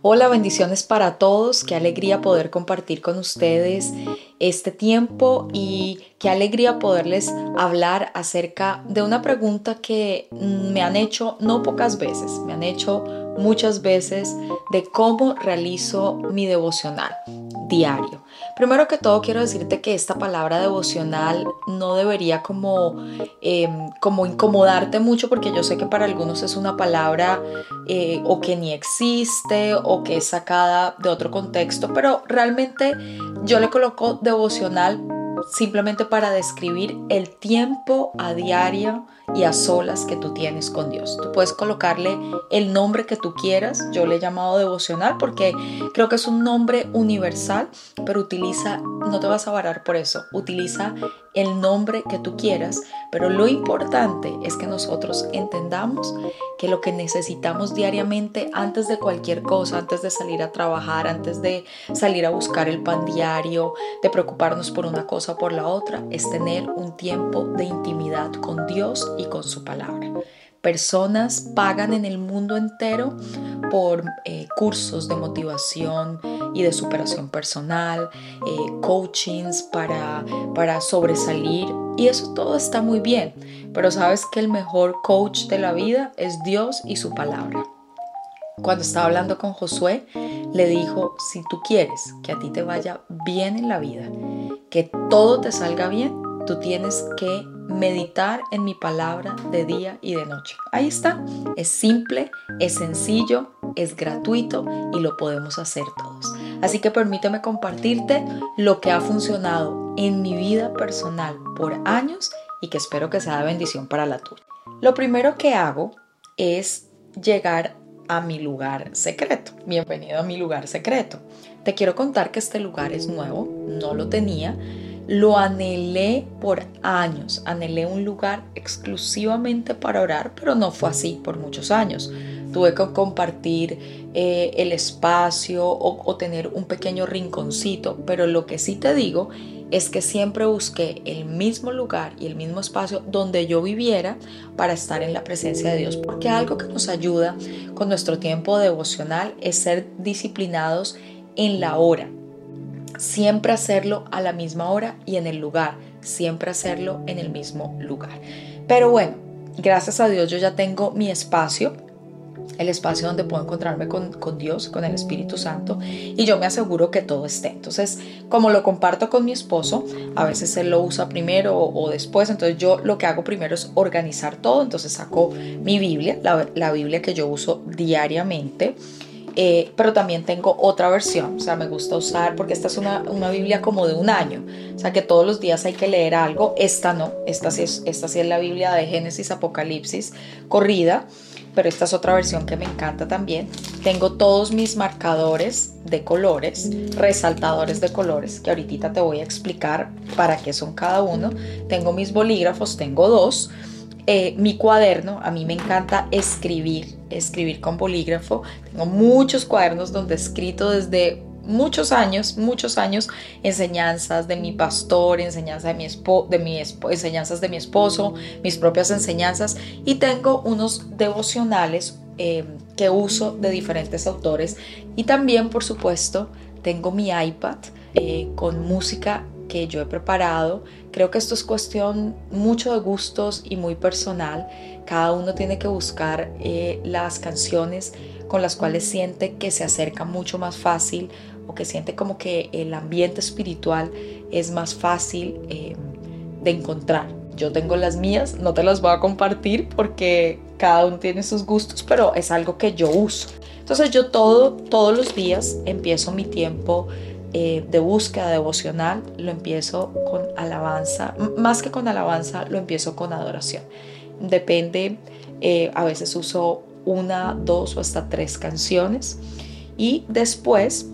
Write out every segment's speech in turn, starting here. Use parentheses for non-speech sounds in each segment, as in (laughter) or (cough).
Hola, bendiciones para todos. Qué alegría poder compartir con ustedes este tiempo y qué alegría poderles hablar acerca de una pregunta que me han hecho no pocas veces, me han hecho muchas veces de cómo realizo mi devocional diario. Primero que todo quiero decirte que esta palabra devocional no debería como, em, como incomodarte mucho porque yo sé que para algunos es una palabra eh, o que ni existe o que es sacada de otro contexto, pero realmente yo le coloco devocional simplemente para describir el tiempo a diario y a solas que tú tienes con Dios. Tú puedes colocarle el nombre que tú quieras. Yo le he llamado devocional porque creo que es un nombre universal, pero utiliza, no te vas a varar por eso, utiliza el nombre que tú quieras, pero lo importante es que nosotros entendamos que lo que necesitamos diariamente antes de cualquier cosa, antes de salir a trabajar, antes de salir a buscar el pan diario, de preocuparnos por una cosa o por la otra, es tener un tiempo de intimidad con Dios y con su palabra. Personas pagan en el mundo entero por eh, cursos de motivación y de superación personal, eh, coachings para, para sobresalir y eso todo está muy bien, pero sabes que el mejor coach de la vida es Dios y su palabra. Cuando estaba hablando con Josué, le dijo, si tú quieres que a ti te vaya bien en la vida, que todo te salga bien, tú tienes que meditar en mi palabra de día y de noche. Ahí está, es simple, es sencillo, es gratuito y lo podemos hacer todos. Así que permíteme compartirte lo que ha funcionado en mi vida personal por años y que espero que sea de bendición para la tuya. Lo primero que hago es llegar a mi lugar secreto. Bienvenido a mi lugar secreto. Te quiero contar que este lugar es nuevo, no lo tenía lo anhelé por años, anhelé un lugar exclusivamente para orar, pero no fue así por muchos años. Tuve que compartir eh, el espacio o, o tener un pequeño rinconcito, pero lo que sí te digo es que siempre busqué el mismo lugar y el mismo espacio donde yo viviera para estar en la presencia de Dios, porque algo que nos ayuda con nuestro tiempo devocional es ser disciplinados en la hora siempre hacerlo a la misma hora y en el lugar, siempre hacerlo en el mismo lugar. Pero bueno, gracias a Dios yo ya tengo mi espacio, el espacio donde puedo encontrarme con, Dios, con el Espíritu Santo, y yo me aseguro que todo esté. Entonces, como lo comparto con mi esposo, a veces él lo usa primero o, después, entonces yo lo que hago primero es organizar todo, entonces saco mi Biblia, la, Biblia que yo uso diariamente, eh, pero también tengo otra versión, o sea, me gusta usar, porque esta es una, una, Biblia como de un año, o sea, que todos los días hay que leer algo, esta no, esta sí es, esta sí es la Biblia de Génesis, Apocalipsis, corrida, pero esta es otra versión que me encanta también. Tengo todos mis marcadores de colores, resaltadores de colores, que ahorita te voy a explicar para qué son cada uno. Tengo mis bolígrafos, tengo dos. Eh, mi cuaderno, a mí me encanta escribir, escribir con bolígrafo. Tengo muchos cuadernos donde he escrito desde muchos años, muchos años, enseñanzas de mi pastor, enseñanzas de mi, de mi enseñanzas de mi esposo, mis propias enseñanzas y tengo unos devocionales eh, que uso de diferentes autores y también, por supuesto, tengo mi iPad eh, con música que yo he preparado. Creo que esto es cuestión mucho de gustos y muy personal. Cada uno tiene que buscar eh, las canciones con las cuales siente que se acerca mucho más fácil o que siente como que el ambiente espiritual es más fácil eh, de encontrar. Yo tengo las mías, no te las voy a compartir porque cada uno tiene sus gustos, pero es algo que yo uso. Entonces yo todo, todos los días empiezo mi tiempo eh, de búsqueda devocional, lo empiezo con alabanza, más que con alabanza, lo empiezo con adoración. Depende, eh, a veces uso una, dos o hasta tres canciones y después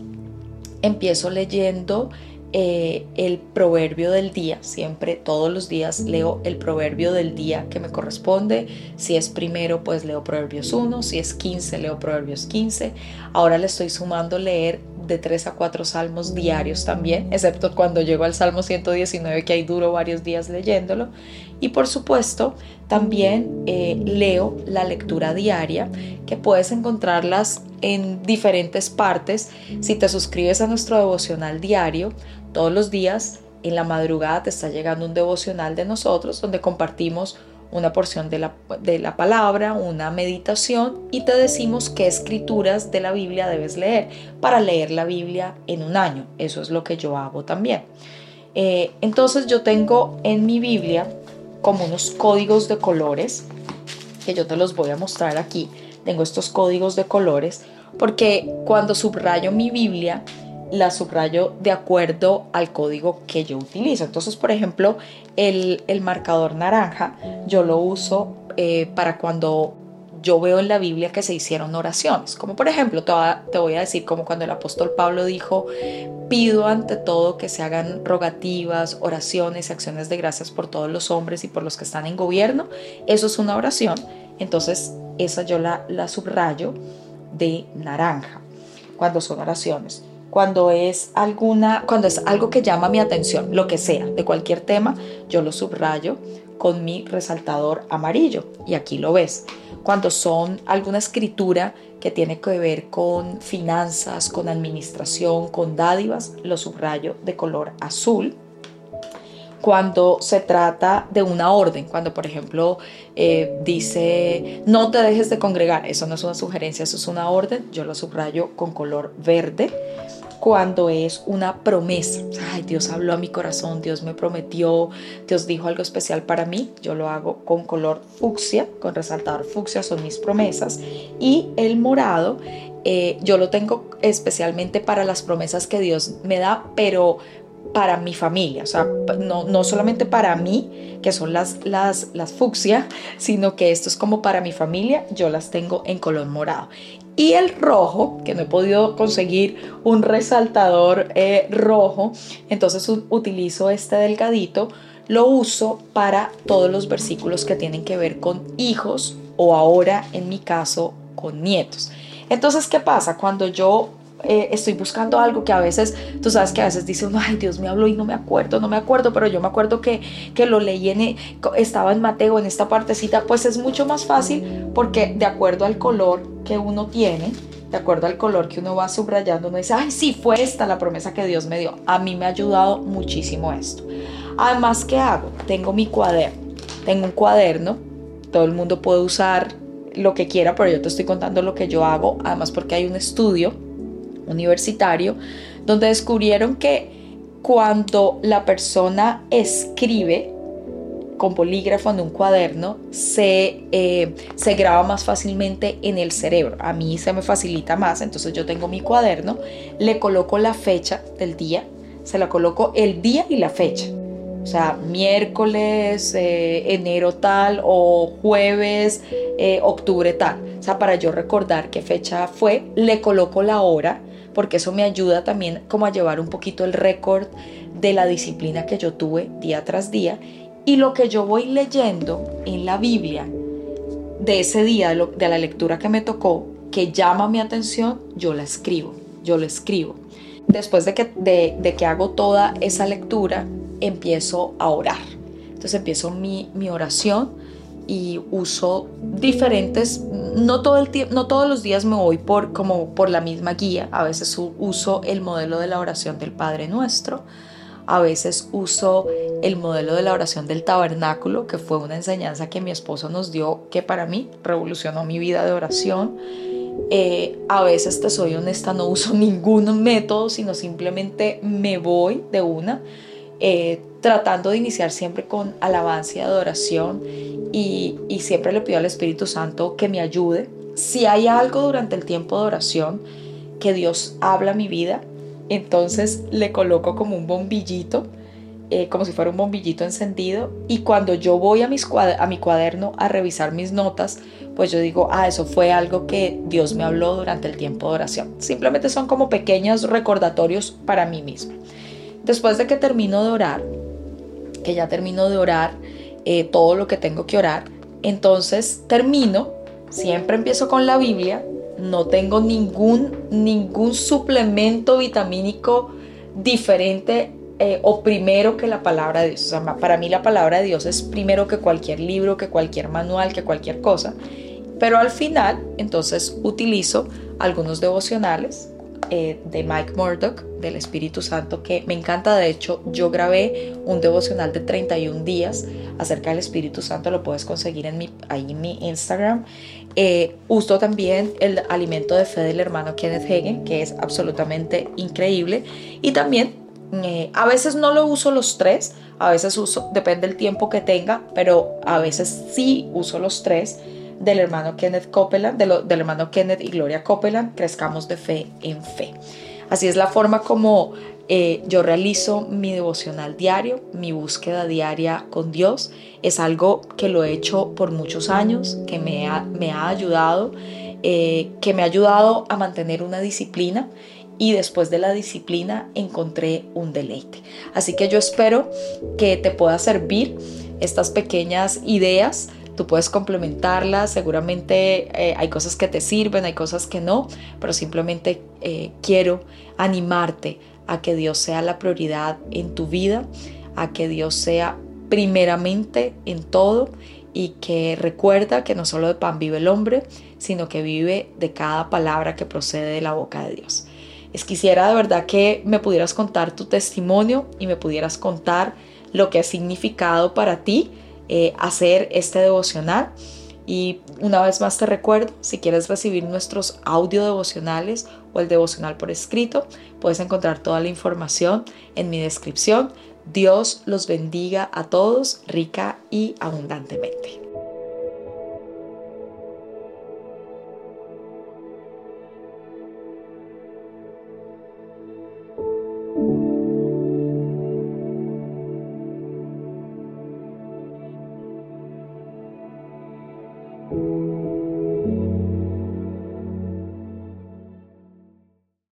empiezo leyendo eh, el proverbio del día. Siempre, todos los días leo el proverbio del día que me corresponde. Si es primero, pues leo Proverbios 1. Si es 15, leo Proverbios 15. Ahora le estoy sumando leer de 3 a 4 salmos diarios también, excepto cuando llego al Salmo 119 que ahí duro varios días leyéndolo. Y por supuesto, también eh, leo la lectura diaria, que puedes encontrarlas en diferentes partes. Si te suscribes a nuestro devocional diario, todos los días en la madrugada te está llegando un devocional de nosotros donde compartimos una porción de la, de la, palabra, una meditación y te decimos qué escrituras de la Biblia debes leer para leer la Biblia en un año. Eso es lo que yo hago también. Eh, entonces yo tengo en mi Biblia como unos códigos de colores que yo te los voy a mostrar aquí. Tengo estos códigos de colores porque cuando subrayo mi Biblia la subrayo de acuerdo al código que yo utilizo. Entonces, por ejemplo, el, marcador naranja yo lo uso eh, para cuando yo veo en la Biblia que se hicieron oraciones. Como por ejemplo, te voy a decir como cuando el apóstol Pablo dijo, pido ante todo que se hagan rogativas, oraciones, acciones de gracias por todos los hombres y por los que están en gobierno. Eso es una oración. Entonces, esa yo la, la subrayo de naranja cuando son oraciones cuando es alguna, cuando es algo que llama mi atención, lo que sea, de cualquier tema, yo lo subrayo con mi resaltador amarillo y aquí lo ves. Cuando son alguna escritura que tiene que ver con finanzas, con administración, con dádivas, lo subrayo de color azul cuando se trata de una orden, cuando por ejemplo eh, dice no te dejes de congregar, eso no es una sugerencia, eso es una orden, yo lo subrayo con color verde cuando es una promesa. Ay, Dios habló a mi corazón, Dios me prometió, Dios dijo algo especial para mí. Yo lo hago con color fucsia, con resaltador fucsia, son mis promesas. Y el morado, eh, yo lo tengo especialmente para las promesas que Dios me da, pero para mi familia, o sea, no, no solamente para mí, que son las, las, las fucsia, sino que esto es como para mi familia, yo las tengo en color morado. Y el rojo, que no he podido conseguir un resaltador eh, rojo, entonces utilizo este delgadito, lo uso para todos los versículos que tienen que ver con hijos o ahora en mi caso con nietos. Entonces, ¿qué pasa? Cuando yo eh, estoy buscando algo que a veces, tú sabes que a veces dice uno, ay Dios me habló y no me acuerdo, no me acuerdo, pero yo me acuerdo que, que lo leí en, e, estaba en Mateo, en esta partecita, pues es mucho más fácil porque de acuerdo al color que uno tiene, de acuerdo al color que uno va subrayando, uno dice, ay sí, fue esta la promesa que Dios me dio. A mí me ha ayudado muchísimo esto. Además, ¿qué hago? Tengo mi cuaderno, tengo un cuaderno, todo el mundo puede usar lo que quiera, pero yo te estoy contando lo que yo hago, además porque hay un estudio universitario, donde descubrieron que cuando la persona escribe con bolígrafo en un cuaderno, se, eh, se graba más fácilmente en el cerebro. A mí se me facilita más, entonces yo tengo mi cuaderno, le coloco la fecha del día, se la coloco el día y la fecha. O sea, miércoles, eh, enero tal o jueves, eh, octubre tal. O sea, para yo recordar qué fecha fue, le coloco la hora porque eso me ayuda también como a llevar un poquito el récord de la disciplina que yo tuve día tras día y lo que yo voy leyendo en la Biblia de ese día, de, la lectura que me tocó, que llama mi atención, yo la escribo, yo lo escribo. Después de que, de que hago toda esa lectura, empiezo a orar. Entonces empiezo mi, mi oración y uso diferentes, no, todo el no todos los días me voy por, como por la misma guía, a veces uso el modelo de la oración del Padre Nuestro, a veces uso el modelo de la oración del tabernáculo, que fue una enseñanza que mi esposo nos dio, que para mí revolucionó mi vida de oración. Eh, a veces, te soy honesta, no uso (laughs) ningún método, sino simplemente me voy de una. Eh, tratando de iniciar siempre con alabanza y adoración y, siempre le pido al Espíritu Santo que me ayude. Si hay algo durante el tiempo de oración que Dios habla a mi vida, entonces le coloco como un bombillito, eh, como si fuera un bombillito encendido, y cuando yo voy a mi cuaderno a revisar mis notas, pues yo digo, ah, eso fue algo que Dios me habló durante el tiempo de oración. Simplemente son como pequeños recordatorios para mí misma. Después de que termino de orar, que ya termino de orar eh, todo lo que tengo que orar, entonces termino, siempre empiezo con la Biblia, no tengo ningún, ningún suplemento vitamínico diferente eh, o primero que la palabra de Dios. O sea, para mí la palabra de Dios es primero que cualquier libro, que cualquier manual, que cualquier cosa. Pero al final, entonces utilizo algunos devocionales eh, de Mike Murdoch, del Espíritu Santo, que me encanta. De hecho, yo grabé un devocional de 31 días acerca del Espíritu Santo, lo puedes conseguir en mi, ahí en mi Instagram. Eh, uso también el alimento de fe del hermano Kenneth Hagen, que es absolutamente increíble. Y también eh, a veces no lo uso los tres, a veces uso, depende del tiempo que tenga, pero a veces sí uso los tres del hermano Kenneth Copeland, del hermano Kenneth y Gloria Copeland, crezcamos de fe en fe. Así es la forma como eh, yo realizo mi devocional diario, mi búsqueda diaria con Dios. Es algo que lo he hecho por muchos años, que me ha, me ha ayudado, eh, que me ha ayudado a mantener una disciplina y después de la disciplina encontré un deleite. Así que yo espero que te pueda servir estas pequeñas ideas. Tú puedes complementarlas, seguramente eh, hay cosas que te sirven, hay cosas que no, pero simplemente eh, quiero animarte a que Dios sea la prioridad en tu vida, a que Dios sea primeramente en todo y que recuerda que no solo de pan vive el hombre, sino que vive de cada palabra que procede de la boca de Dios. Es quisiera de verdad que me pudieras contar tu testimonio y me pudieras contar lo que ha significado para ti eh, hacer este devocional. Y una vez más te recuerdo, si quieres recibir nuestros audio devocionales o el devocional por escrito, puedes encontrar toda la información en mi descripción. Dios los bendiga a todos rica y abundantemente.